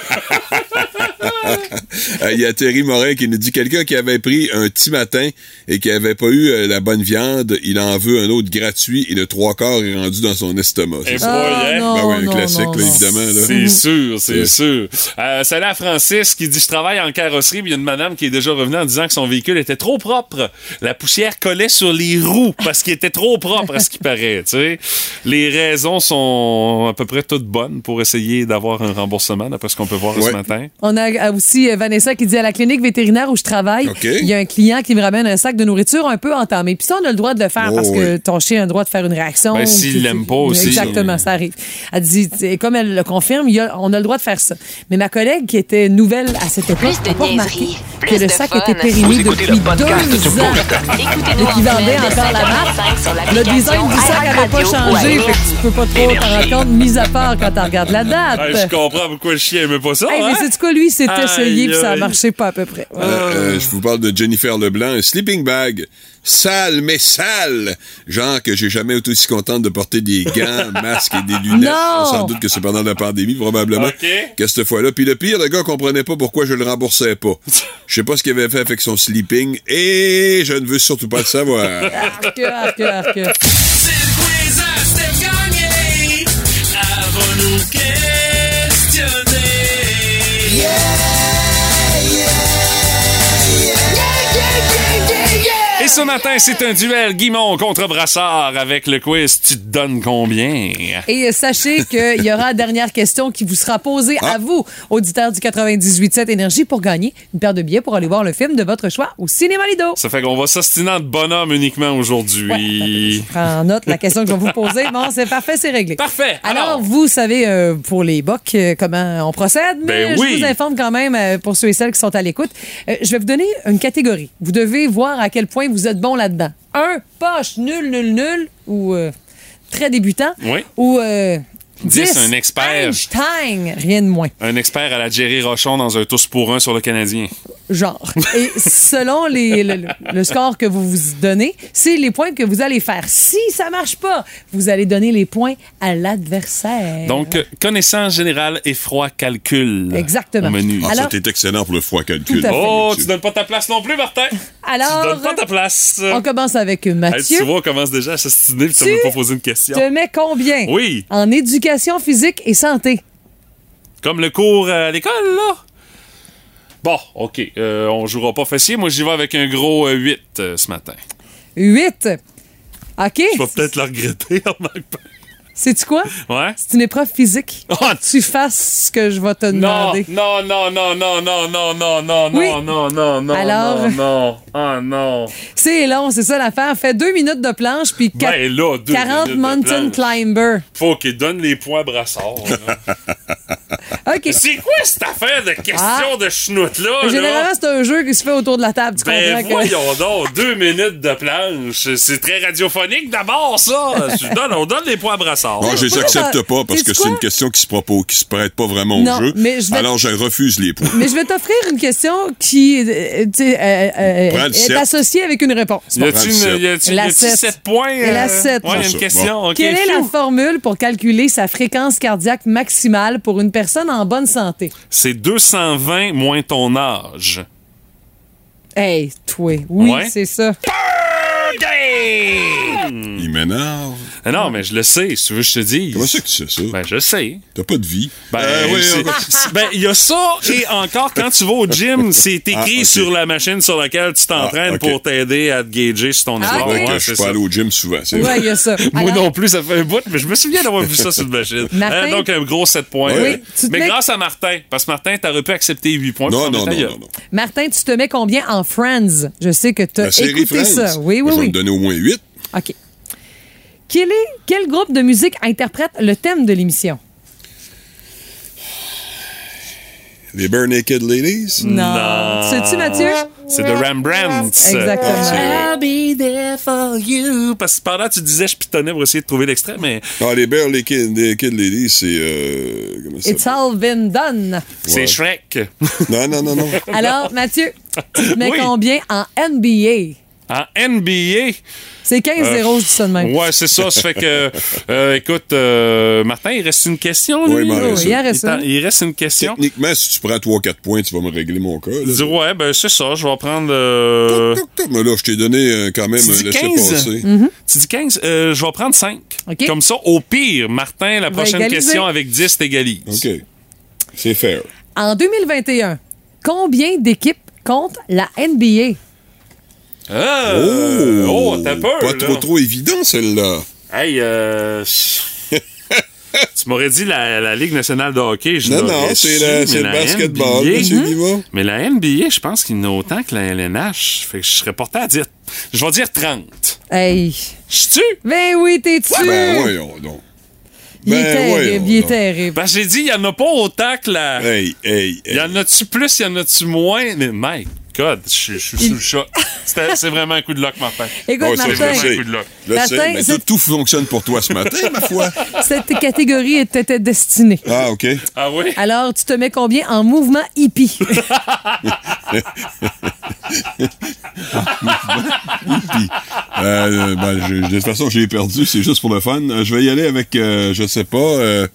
Euh, Il y a Thierry Morin qui nous dit quelqu'un qui avait pris un petit matin et qui avait pas eu euh, la bonne viande, il en veut un autre gratuit et le trois quarts est rendu dans son estomac. C'est hein? non, Ben oui, un non, classique, non, là, non. évidemment. Là. C'est sûr, c'est Ouais. sûr. Euh, salut à Francis qui dit Je travaille en carrosserie. puis Il y a une madame qui est déjà revenue en disant que son véhicule était trop propre. La poussière collait sur les roues parce qu'il était trop propre, à ce qui paraît. Tu sais. Les raisons sont à peu près toutes bonnes pour essayer d'avoir un remboursement, d'après ce qu'on peut voir ce matin. On a aussi euh, Vanessa qui dit à la clinique vétérinaire où je travaille, il y a un client qui me ramène un sac de nourriture un peu entamé. Puis ça, on a le droit de le faire Oh, parce que ton chien a le droit de faire une réaction. Ben, s'il l'aime pas aussi. Exactement, ça arrive. Elle dit, et comme elle le confirme, il y a- on a le droit de faire ça. Mais ma collègue qui était nouvelle à cette époque, n'a pas remarqué que le sac fun. était périmé depuis deux ans. Écoutez-nous Et en qui vendait semaine de encore la 5h25 sur Le design du sac n'avait pas changé, fait que tu peux pas trop compte, mis à part quand tu regardes la date. Je comprends pourquoi le chien aimait pas ça. Hey, mais hein? c'est quoi, lui, s'est essayé puis ça a marché pas à peu près. Ouais. Euh, euh, je vous parle de Jennifer Leblanc, un sleeping bag. Sale, mais sale! Genre que j'ai jamais été aussi contente de porter des gants, [laughs] masques et des lunettes. Non! Sans doute que c'est pendant la pandémie, probablement. OK. Que cette fois-là. Puis le pire, le gars comprenait pas pourquoi je le remboursais pas. [laughs] Je sais pas ce qu'il avait fait avec son sleeping et je ne veux surtout pas le savoir. Arc, arc, arc. Avant nous ce matin, c'est un duel Guimont contre Brassard avec le quiz Tu te donnes combien? Et euh, sachez [laughs] qu'il y aura la dernière question qui vous sera posée à vous, auditeurs du 98.7 Énergie, pour gagner une paire de billets pour aller voir le film de votre choix au Cinéma Lido. Ça fait qu'on va s'ostiner de bonhomme uniquement aujourd'hui. Prends en note la question que je vais vous poser. Bon, c'est parfait, c'est réglé. Parfait. Alors, Alors? vous savez, euh, pour les bocs, euh, comment on procède, mais Ben je oui. vous informe quand même, euh, pour ceux et celles qui sont à l'écoute, je vais vous donner une catégorie. Vous devez voir à quel point vous êtes bon là-dedans. Un, poche, nul, nul, nul, ou euh, très débutant, Oui. ou euh, 10, un expert. Einstein, rien de moins. Un expert à la Jerry Rochon dans un tous pour un sur le Canadien. Genre. Et selon les, le, le score que vous vous donnez, c'est les points que vous allez faire. Si ça marche pas, vous allez donner les points à l'adversaire. Donc, euh, connaissance générale et froid calcul. Exactement. Au menu. Ah, ça, Alors- t'es excellent pour le froid calcul. Tout à fait. Oh, tu donnes pas ta place non plus, Martin. [laughs] Alors, tu donnes pas ta place. on commence avec Hey, Mathieu. tu vois, on commence déjà à s'astiner puis tu vas me poser une question. te mets combien? Oui. En éducation physique et santé. Comme le cours à l'école, là? Bon, OK. euh, on jouera pas fessier. Moi, j'y vais avec un gros euh, 8 euh, ce matin. 8. OK. Je vais peut-être le regretter. [laughs] remarque c'est-tu quoi? Ouais. C'est une épreuve physique. Oh, tu fasses ce que je vais te demander. Non, non, non, non, non, non, non, non, non, non, non, non, Alors... non, non. Oh non. C'est long, c'est ça l'affaire. Fait deux minutes de planche, puis ben, 40 mountain climbers. Faut qu'il donne les points brassard. ok C'est quoi cette affaire de question de chenoute là? Généralement, c'est un jeu qui se fait autour de la table. Tu ben, comprends voyons donc, deux minutes de planche. C'est très radiophonique d'abord, ça. On donne les points brassard. Moi, je les accepte pas parce que c'est une question qui se propose, qui se prête pas vraiment au Non, jeu. mais je Alors, je refuse les points. Mais je vais t'offrir une question qui euh, euh, euh, est associée avec une réponse. Y a-tu une- sept. y a-tu- La y a-tu sept. sept points? Et la euh? sept. Ouais, y a C'est une ça. question. Quelle est la formule pour calculer sa fréquence cardiaque maximale pour une personne en bonne santé? C'est 220 moins ton âge. Hey, toi. Oui, Ouais. c'est ça. Il m'énerve. Non, mais je le sais, si tu veux que je te dise. Comment ça que tu sais ça? Ben, je sais. T'as pas de vie. Ben, Euh, oui, ben, il y a ça, et encore, quand tu vas au gym, [laughs] c'est écrit Ah, sur la machine sur laquelle tu t'entraînes Ah, pour t'aider à te gager sur ton Ah, effort. ok. Fait que Ouais, je suis ça. pas allé au gym souvent. c'est Ouais, vrai. il y a ça. Moi Alors, non plus, ça fait un bout, mais je me souviens d'avoir vu ça sur une machine. Martin? Euh, donc, un gros 7 points. Oui, mais mets- grâce à Martin, parce que Martin, t'aurais pu accepter 8 points. Non, non, non, non, non. Martin, tu te mets combien en Friends? Je sais que tu as La série écouté Friends. ça. Oui, oui, Moi, Je vais oui. me donner au moins 8. OK. Quel, est, quel groupe de musique interprète le thème de l'émission? Les Bare Naked Ladies? Non. Sais-tu, Mathieu? C'est de Rembrandt. Exactement. I'll be there for you. Parce que pendant tu disais, je pitonnais pour essayer de trouver l'extrait, mais Ah, les Bare Naked, Naked Ladies, c'est. Euh, comment ça It's all been done. c'est. Shrek. Non, non, non, non. Alors, Mathieu, tu te mets Oui. combien en NBA? En NBA, C'est 15-0, je dis ça de même. ouais, c'est ça. Ça fait que, [laughs] euh, écoute, euh, Martin, il reste une question, lui? Ouais, il reste il une. reste Il t'en- un. il reste une question. Techniquement, si tu prends 3-4 points, tu vas me régler mon cas. Il Là. dit, ouais, ben c'est ça, je vais prendre... euh, Toc, toc, Mais là, je t'ai donné euh, quand même Tu dis laisser 15? passer. Tu dis 15, euh, je vais prendre 5. OK. Comme ça, au pire, Martin, la prochaine question avec 10 t'égalise. OK. C'est fair. En 2021, combien d'équipes compte la NBA? Ah, oh, t'as peur, Pas là. trop, trop évident, celle-là. Hey, euh... [laughs] tu m'aurais dit la, la Ligue nationale de hockey. Je Non, non, c'est le, la basketball, NBA, monsieur Diva. Mais la NBA, je pense qu'il y en a autant que la LNH. Fait que je serais porté à dire... Je vais dire 30. Hey. Je tu Ben oui, t'es-tu? Ben, voyons donc. il est ben, terrible, il est terrible. Parce que j'ai dit, il y en a pas autant que la... Hey, hey, Il hey. y en a-tu plus, il y en a-tu moins? Mais my God, je je suis sous le choc. C'est vraiment un coup de luck, Martin. Écoute, le Martin, sais. coup de luck. Je le sais, Martin, mais tout, tout fonctionne pour toi ce matin, ma foi. [laughs] cette catégorie était destinée. Ah, OK. Ah oui? Alors, tu te mets combien en mouvement hippie? [laughs] Euh, ben, je- de toute façon, je l'ai perdu, c'est juste pour le fun. Euh, Je vais y aller avec, euh, je sais pas, euh,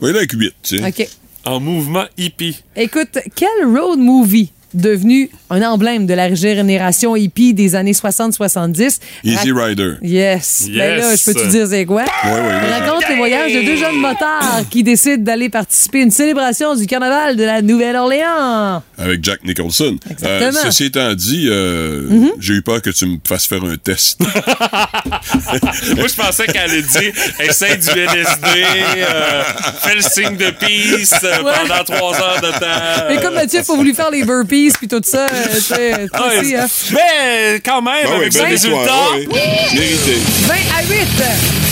je vais y aller avec 8, tu sais. OK. En mouvement hippie. Écoute, quel road movie devenu un emblème de la génération hippie des années 60-70? Easy Rider. Yes. Ben Yes. là, je peux te dire c'est quoi? Ouais, ouais, ouais. Raconte les voyages de deux jeunes motards qui décident d'aller participer à une célébration du carnaval de la Nouvelle-Orléans. Avec Jack Nicholson. Euh, Exactement. Mm-hmm. ceci étant dit, euh, j'ai eu peur que tu me fasses faire un test. [laughs] Moi, je pensais qu'elle allait dire essaye du LSD, euh, fais le signe de peace euh, Ouais. pendant trois heures de temps. Et comme Mathieu, il faut voulu faire les burpees puis tout ça. euh, tu sais, toi [laughs] Ah, aussi, hein. Mais quand même, oui, avec ce belle résultat, oui. Mérité. 20 à 8.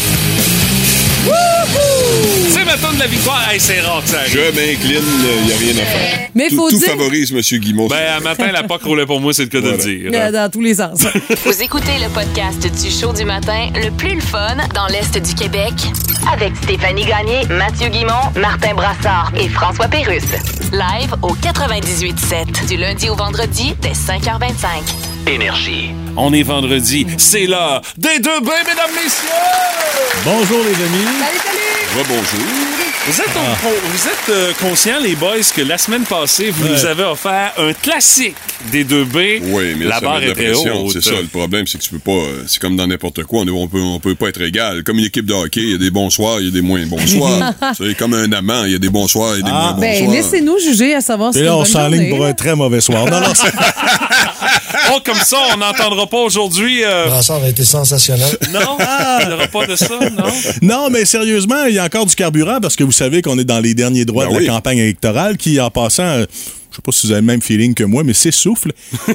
C'est ma de la victoire. Hey, c'est rare que ça arrive. Je m'incline, il n'y a rien à faire. Mais tout, faut tout dire- favorise M. Guimont. Ben, à matin, la POC roulait pour moi, c'est le cas de le dire. Euh, Dans tous les sens. [laughs] Vous écoutez le podcast du show du matin le plus le fun dans l'Est du Québec avec Stéphanie Gagné, Mathieu Guimont, Martin Brassard et François Pérusse. Live au 98.7 du lundi au vendredi dès 5h25. Énergie. On est vendredi. C'est l'heure des deux bains, mesdames, messieurs! Bonjour les amis. Salut, salut! Rebonjour. Vous êtes, Ah. au- vous êtes euh, conscients, les boys, que la semaine passée, vous Ouais. nous avez offert un classique des deux B. Oui, mais la ça barre était haute. C'est ça, le problème, c'est que tu peux pas. euh, C'est comme dans n'importe quoi. On, on peut, on peut pas être égal. Comme une équipe de hockey, il y a des bons soirs, il y a des moins bons [laughs] soirs. c'est comme un amant, il y a des bons soirs, il y a des Ah. moins bons Ben, soirs. laissez-nous juger à savoir si Et là, on s'enligne pour un très mauvais soir. Non, non, [laughs] c'est- [laughs] Oh, comme ça, on n'entendra pas aujourd'hui. euh, Brassard a été sensationnel. Non, il n'y aura pas de ça, non? non, mais sérieusement, il y a encore du carburant parce que vous savez qu'on est dans les derniers droits Ben de oui. la campagne électorale qui, en passant, euh, sais pas si vous avez le même feeling que moi, mais s'essouffle. [laughs]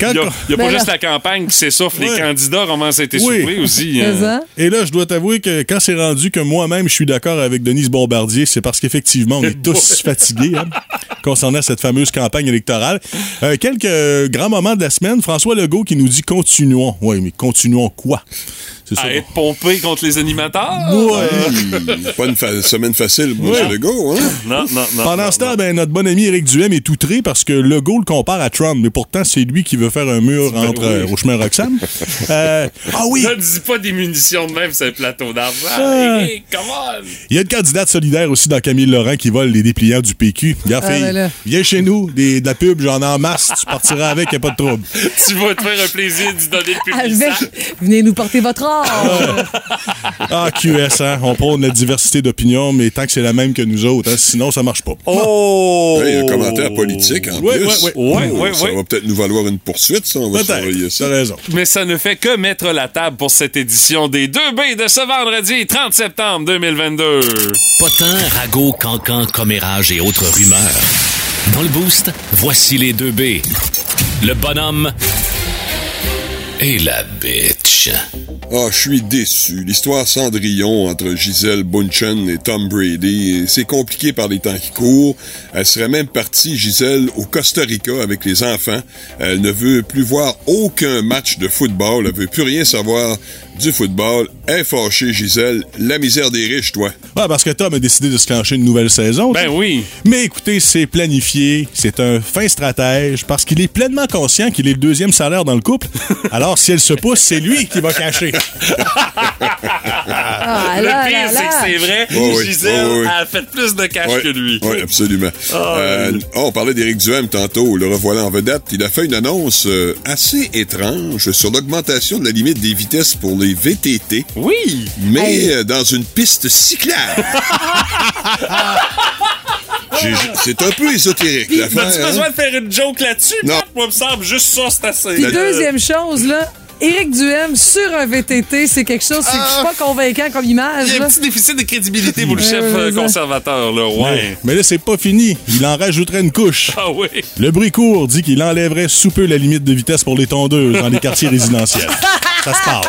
Quand- Il n'y a, il y a pas Ben juste là. la campagne qui s'essouffle. Les candidats commencent à être Oui. aussi. Hein. Et là, je dois t'avouer que quand c'est rendu que moi-même, je suis d'accord avec Denise Bombardier, c'est parce qu'effectivement, on est tous fatigués hein, concernant cette fameuse campagne électorale. Euh, quelques euh, grands moments de la semaine. François Legault qui nous dit continuons. Oui, mais continuons quoi? C'est ça. À être pompé contre les animateurs? Ouais. [laughs] Pas une fa- semaine facile pour Ouais. Legault, hein? Non, non, non. Pendant non, ce temps, ben, notre bon ami Éric Duhem est outré parce que Legault le compare à Trump, mais pourtant, c'est lui qui veut faire un mur entre oui. euh, au chemin Roxham. [laughs] Euh, ah oui! Ne dis pas des munitions de même, c'est un plateau d'argent. Ah. Hey, come on! Il y a une candidate solidaire aussi dans Camille Laurent qui vole les dépliants du PQ. Regarde, Ah, fille, ben là. viens chez nous, des, de la pub, j'en ai en masse, tu partiras avec, y a pas de trouble. [laughs] Tu vas te faire un plaisir d'y donner le public. Avec, venez nous porter votre or. Ah, QS, hein, on prône la diversité d'opinion, mais tant que c'est la même que nous autres, hein, sinon ça marche pas. Oh! Hey, un commentaire politique en Ouais, plus. ouais, ouais. Oh, Ouais, ouais, ça va peut-être nous valoir une poursuite, ça. On va surveiller ça. raison. Mais ça ne fait que mettre la table pour cette édition des 2B de ce vendredi 30 septembre 2022. Potin, ragot, cancan, commérage et autres rumeurs. Dans le boost, voici les deux B. Le bonhomme et la bitch. Ah, je suis déçu. L'histoire Cendrillon entre Gisèle Bunchen et Tom Brady, c'est compliqué par les temps qui courent. Elle serait même partie, Gisèle, au Costa Rica avec les enfants. Elle ne veut plus voir aucun match de football. Elle veut plus rien savoir du football. Fâchée, Gisèle. La misère des riches, toi. Ouais, parce que Tom a décidé de se clencher une nouvelle saison. Ben oui. Mais écoutez, c'est planifié, c'est un fin stratège, parce qu'il est pleinement conscient qu'il est le deuxième salaire dans le couple. [laughs] Alors, si elle se pousse, c'est lui qui va cacher. Ah, le là, pire, là, c'est que c'est vrai. Oh oui, Gisèle oh oui. a fait plus de cash que lui. Oui, absolument. Euh, oh, on parlait d'Éric Duhem tantôt. Le revoilà en vedette. Il a fait une annonce euh, assez étrange sur l'augmentation de la limite des vitesses pour les VTT, Oui. mais Hey. euh, dans une piste cyclable. [laughs] C'est un peu ésotérique, l'affaire. As-tu hein? besoin de faire une joke là-dessus? Non. Moi, me semble juste ça, c'est assez. Puis Euh, deuxième chose, là, Éric Duhem sur un VTT, c'est quelque chose, je suis pas convaincant comme Il image. y a un petit déficit de crédibilité pour le Ouais, chef euh, conservateur, là. Ouais. Mais là, c'est pas fini. Il en rajouterait une couche. Ah oui. Le bruit court dit qu'il enlèverait sous peu la limite de vitesse pour les tondeuses dans les quartiers [laughs] résidentiels. Ça se parle.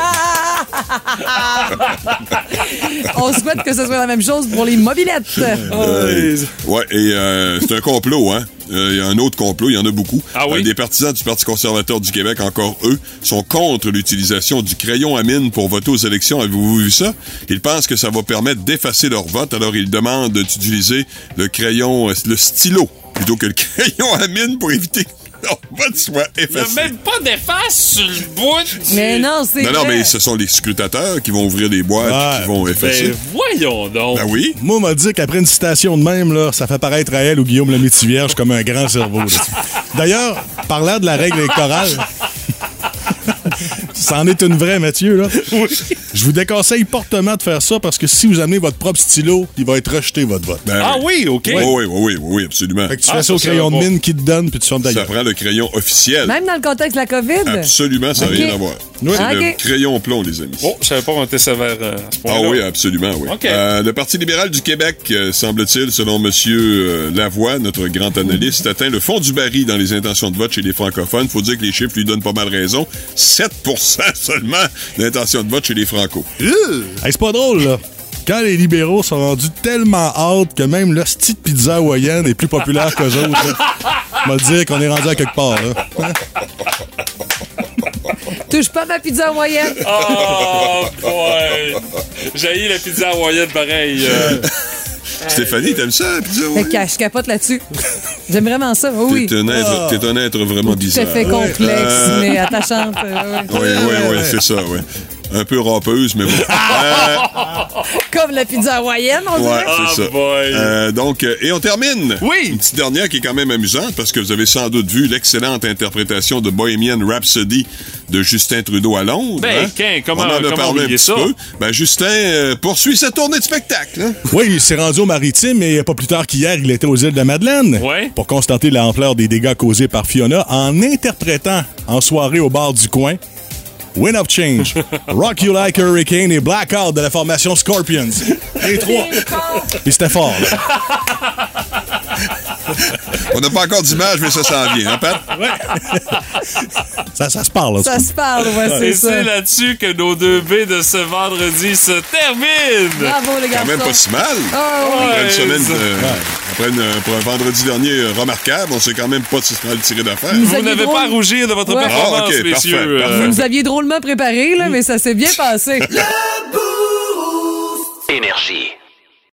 On souhaite que ce soit la même chose pour les mobilettes. Euh, ouais, et euh, c'est un complot, hein. Euh, Il y a un autre complot, il y en a beaucoup. Ah oui? Euh, des partisans du Parti conservateur du Québec, encore eux, sont contre l'utilisation du crayon à mine pour voter aux élections. Avez-vous vu ça? Ils pensent que ça va permettre d'effacer leur vote, alors ils demandent d'utiliser le crayon, le stylo, plutôt que le [laughs] crayon à mine pour éviter [laughs] soit Il n'y a effacé. même pas d'efface sur le bout. Mais non, c'est Non, non, mais ce sont les scrutateurs qui vont ouvrir les boîtes Ouais. et qui vont effacer. Ben voyons donc. Ben oui. Moi, on m'a dit qu'après une citation de même, là, ça fait paraître à elle ou Guillaume le Métivierge comme un grand cerveau. [laughs] D'ailleurs, parlant de la règle électorale, [laughs] c'en est une vraie, Mathieu. Là. Je vous déconseille fortement de faire ça parce que si vous amenez votre propre stylo, il va être rejeté, votre vote. Ben Ah oui, OK. Oui, oui, oui, oui, oui, absolument. Fait que tu Ah, fais ça au crayon de mine qui te donne, puis tu fermes ta Ça gueule. prend le crayon officiel. Même dans le contexte de la COVID? Absolument, ça n'a rien à voir. Oui. C'est Ah, le ok. crayon plomb, les amis. Oh, je savais pas qu'on était sévère euh, à ce Ah oui, absolument, oui. OK. Euh, le Parti libéral du Québec, euh, semble-t-il, selon Monsieur euh, Lavoie, notre grand analyste, atteint le fond du baril dans les intentions de vote chez les francophones. faut dire que les chiffres lui donnent pas mal raison. 7% [laughs] seulement d'intentions de vote chez les francos. Hey, c'est pas drôle, là. quand les libéraux sont rendus tellement hautes que même l'hostie de pizza hawaïenne est plus populaire qu'eux autres, on va dire qu'on est rendu à quelque part. là. Hein? Touche pas ma pizza moyenne. Oh, boy! J'ai la pizza hawaïenne pareil. euh. [laughs] Stéphanie, t'aimes ça, la pizza? Fait que je capote là-dessus. J'aime vraiment ça. Oh oui. T'es un, être- t'es un être vraiment Tout bizarre. à fait complexe, Euh, mais attachante. euh, Oui, ouais. oui, oui, c'est ça, oui. Un peu rampeuse, mais bon. [laughs] Euh, Comme la pizza hawaïenne, on Ouais, dirait. c'est ça. boy. Euh, donc, euh, et on termine. Oui. Une petite dernière qui est quand même amusante parce que vous avez sans doute vu l'excellente interprétation de Bohemian Rhapsody de Justin Trudeau à Londres. Ben, hein? qu'un, comment- on en a comment parlé un oublier petit ça? peu. Ben, Justin euh, poursuit sa tournée de spectacle. hein? Oui, il s'est rendu au maritime et pas plus tard qu'hier, il était aux îles de la Madeleine. Ouais. Pour constater l'ampleur des dégâts causés par Fiona en interprétant en soirée au bar du coin Win of Change, [laughs] Rock You Like a Hurricane et Blackout de la formation Scorpions. Les trois. Et c'était fort, là. [laughs] On n'a pas encore d'image, mais ça s'en vient, hein, Pat? Ça, ça se parle, là. Ça se parle, ouais, c'est Et c'est là-dessus que nos deux B de ce vendredi se terminent. Bravo, les Quand garçons. même pas si mal. Ah oui. Après une Ouais, semaine, après une- pour un vendredi dernier euh, remarquable, on sait quand même pas si se mal tiré d'affaire. Vous aviez n'avez drôle- pas à rougir de votre Ouais. performance, Ah, messieurs. parfait, Euh, parfait. Vous nous aviez drôlement préparé, là, mais ça s'est bien passé. Énergie.